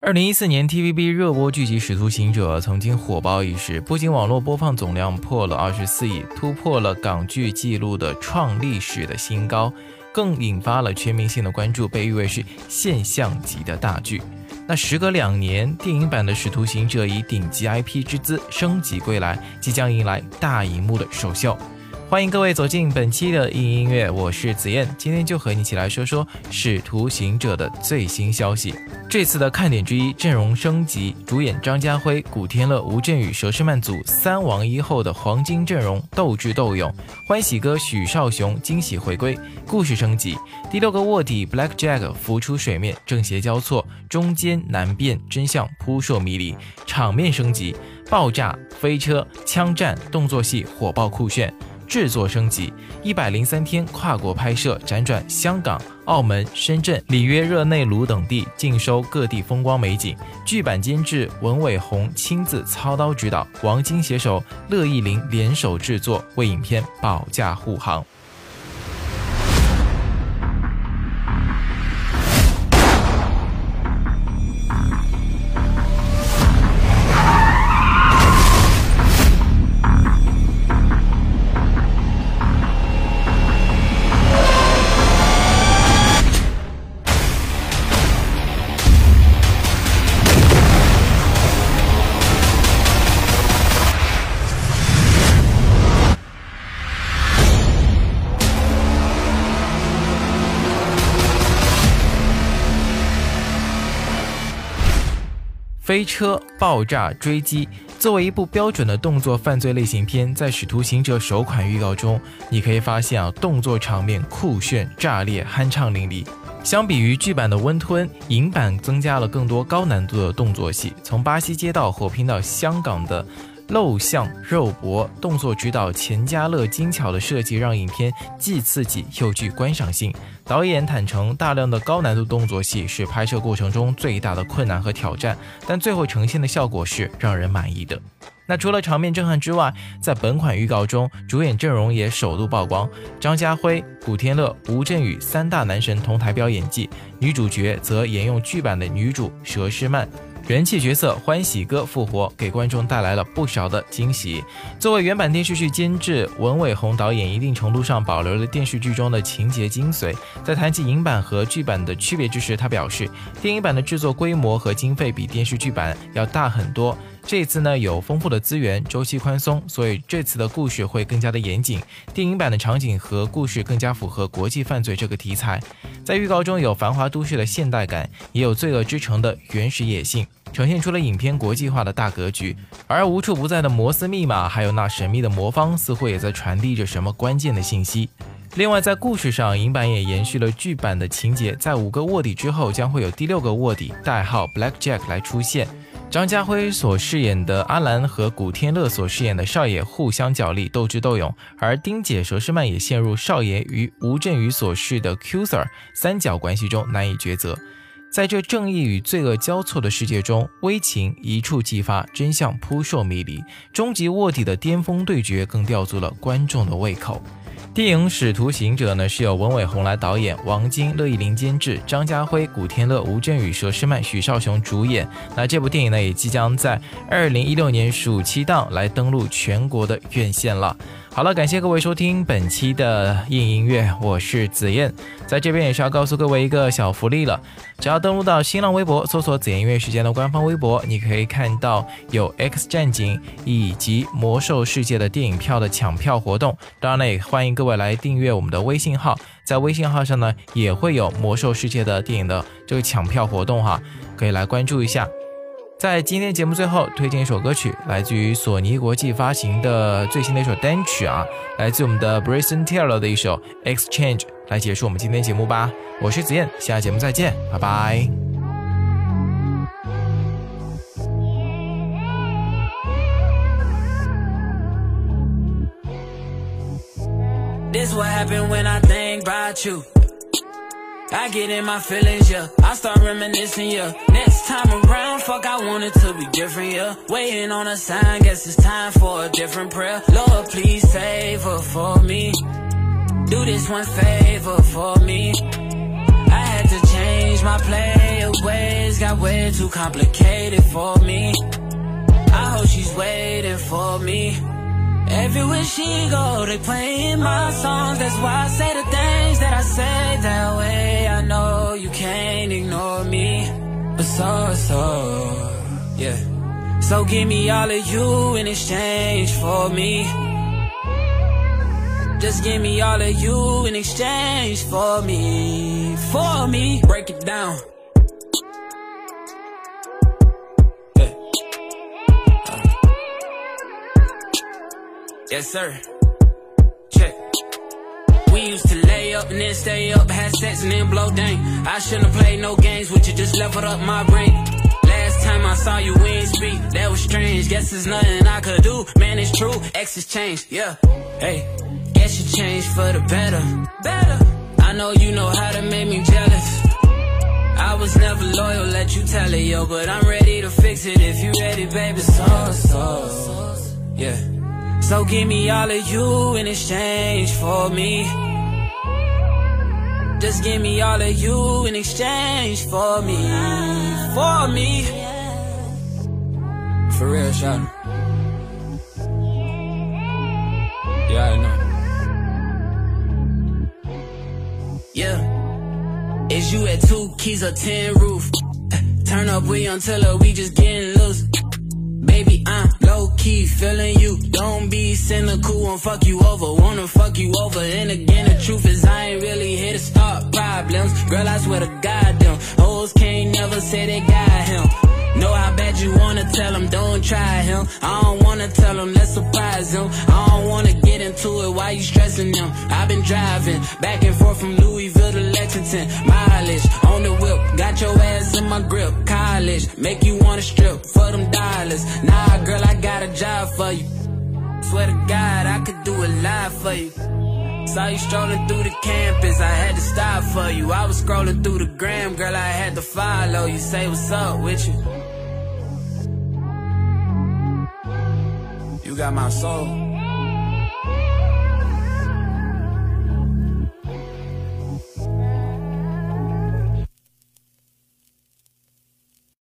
二零一四年，TVB 热播剧集《使徒行者》曾经火爆一时，不仅网络播放总量破了二十四亿，突破了港剧纪录的创历史的新高，更引发了全民性的关注，被誉为是现象级的大剧。那时隔两年，电影版的《使徒行者》以顶级 IP 之姿升级归来，即将迎来大荧幕的首秀。欢迎各位走进本期的硬音乐，我是子燕，今天就和你一起来说说《使徒行者》的最新消息。这次的看点之一，阵容升级，主演张家辉、古天乐、吴镇宇、佘诗曼组三王一后的黄金阵容斗智斗勇，欢喜哥许绍雄惊喜回归，故事升级，第六个卧底 Black Jack 浮出水面，正邪交错，中间难辨真相扑朔迷离，场面升级，爆炸、飞车、枪战、动作戏火爆酷炫。制作升级，一百零三天跨国拍摄，辗转香港、澳门、深圳、里约热内卢等地，尽收各地风光美景。剧版监制文伟鸿亲自操刀指导，王晶携手乐意玲联手制作，为影片保驾护航。飞车、爆炸、追击，作为一部标准的动作犯罪类型片，在《使徒行者》首款预告中，你可以发现啊，动作场面酷炫、炸裂、酣畅淋漓。相比于剧版的温吞，影版增加了更多高难度的动作戏，从巴西街道火拼到香港的。露相肉搏动作指导钱嘉乐精巧的设计，让影片既刺激又具观赏性。导演坦诚，大量的高难度动作戏是拍摄过程中最大的困难和挑战，但最后呈现的效果是让人满意的。那除了场面震撼之外，在本款预告中，主演阵容也首度曝光，张家辉、古天乐、吴镇宇三大男神同台飙演技，女主角则沿用剧版的女主佘诗曼。人气角色欢喜哥复活，给观众带来了不少的惊喜。作为原版电视剧监制，文伟鸿导演一定程度上保留了电视剧中的情节精髓。在谈及影版和剧版的区别之时，他表示，电影版的制作规模和经费比电视剧版要大很多。这次呢有丰富的资源，周期宽松，所以这次的故事会更加的严谨。电影版的场景和故事更加符合国际犯罪这个题材。在预告中有繁华都市的现代感，也有罪恶之城的原始野性。呈现出了影片国际化的大格局，而无处不在的摩斯密码，还有那神秘的魔方，似乎也在传递着什么关键的信息。另外，在故事上，影版也延续了剧版的情节，在五个卧底之后，将会有第六个卧底，代号 Black Jack 来出现。张家辉所饰演的阿兰和古天乐所饰演的少爷互相角力，斗智斗勇，而丁姐佘诗曼也陷入少爷与吴镇宇所饰的 Q Sir 三角关系中，难以抉择。在这正义与罪恶交错的世界中，危情一触即发，真相扑朔迷离，终极卧底的巅峰对决更吊足了观众的胃口。电影《使徒行者》呢是由文伟鸿来导演，王晶、乐易玲监制，张家辉、古天乐、吴镇宇、佘诗曼、许绍雄主演。那这部电影呢也即将在二零一六年暑期档来登陆全国的院线了。好了，感谢各位收听本期的硬音乐，我是紫燕，在这边也是要告诉各位一个小福利了，只要登录到新浪微博搜索“紫燕音乐时间”的官方微博，你可以看到有《X 战警》以及《魔兽世界》的电影票的抢票活动。当然呢，也欢迎各位来订阅我们的微信号，在微信号上呢也会有《魔兽世界》的电影的这个抢票活动哈，可以来关注一下。在今天节目最后推荐一首歌曲，来自于索尼国际发行的最新的一首单曲啊，来自我们的 Bryson Taylor 的一首 Exchange，来结束我们今天节目吧。我是子燕，下节目再见，拜拜。This what happened when I think about you. I get in my feelings, yeah. I start reminiscing, yeah. Next time around, fuck, I want it to be different, yeah. Waiting on a sign, guess it's time for a different prayer. Lord, please save her for me. Do this one favor for me. I had to change my play ways, got way too complicated for me. I hope she's waiting for me. Everywhere she go, they playing my songs. That's why I say the things that I yeah. So give me all of you in exchange for me. Just give me all of you in exchange for me, for me. Break it down. Yeah. Uh. Yes, sir. Check. We used to lay up and then stay up, have sex and then blow dang. I shouldn't have played no games with you, just leveled up my brain. Time I saw you, we ain't speak. That was strange. Guess there's nothing I could do. Man, it's true. X has changed. Yeah. Hey. Guess you changed for the better. Better. I know you know how to make me jealous. I was never loyal, let you tell it, yo. But I'm ready to fix it if you ready, baby. So, so. Yeah. So give me all of you in exchange for me. Just give me all of you in exchange for me. For me. For. Yeah, I know. Yeah. Is you at two keys or ten roof? Turn up, we until her, we just getting loose. Baby, I'm low key feeling you. Don't be cynical and fuck you over. Wanna fuck you over. And again, the truth is, I ain't really here to start problems. Girl, I swear to God, them hoes can't never say they got him. Know how bad you wanna tell him, don't try him. I don't wanna tell him, let's surprise him. I don't wanna get into it, why you stressing him? I've been driving back and forth from Louisville to Lexington. Mileage on the whip, got your ass in my grip. College, make you wanna strip for them dollars. Nah, girl, I got a job for you. Swear to God, I could do a lot for you. Saw you strolling through the campus, I had to stop for you. I was scrolling through the gram, girl, I had to follow you. Say what's up with. You got my soul.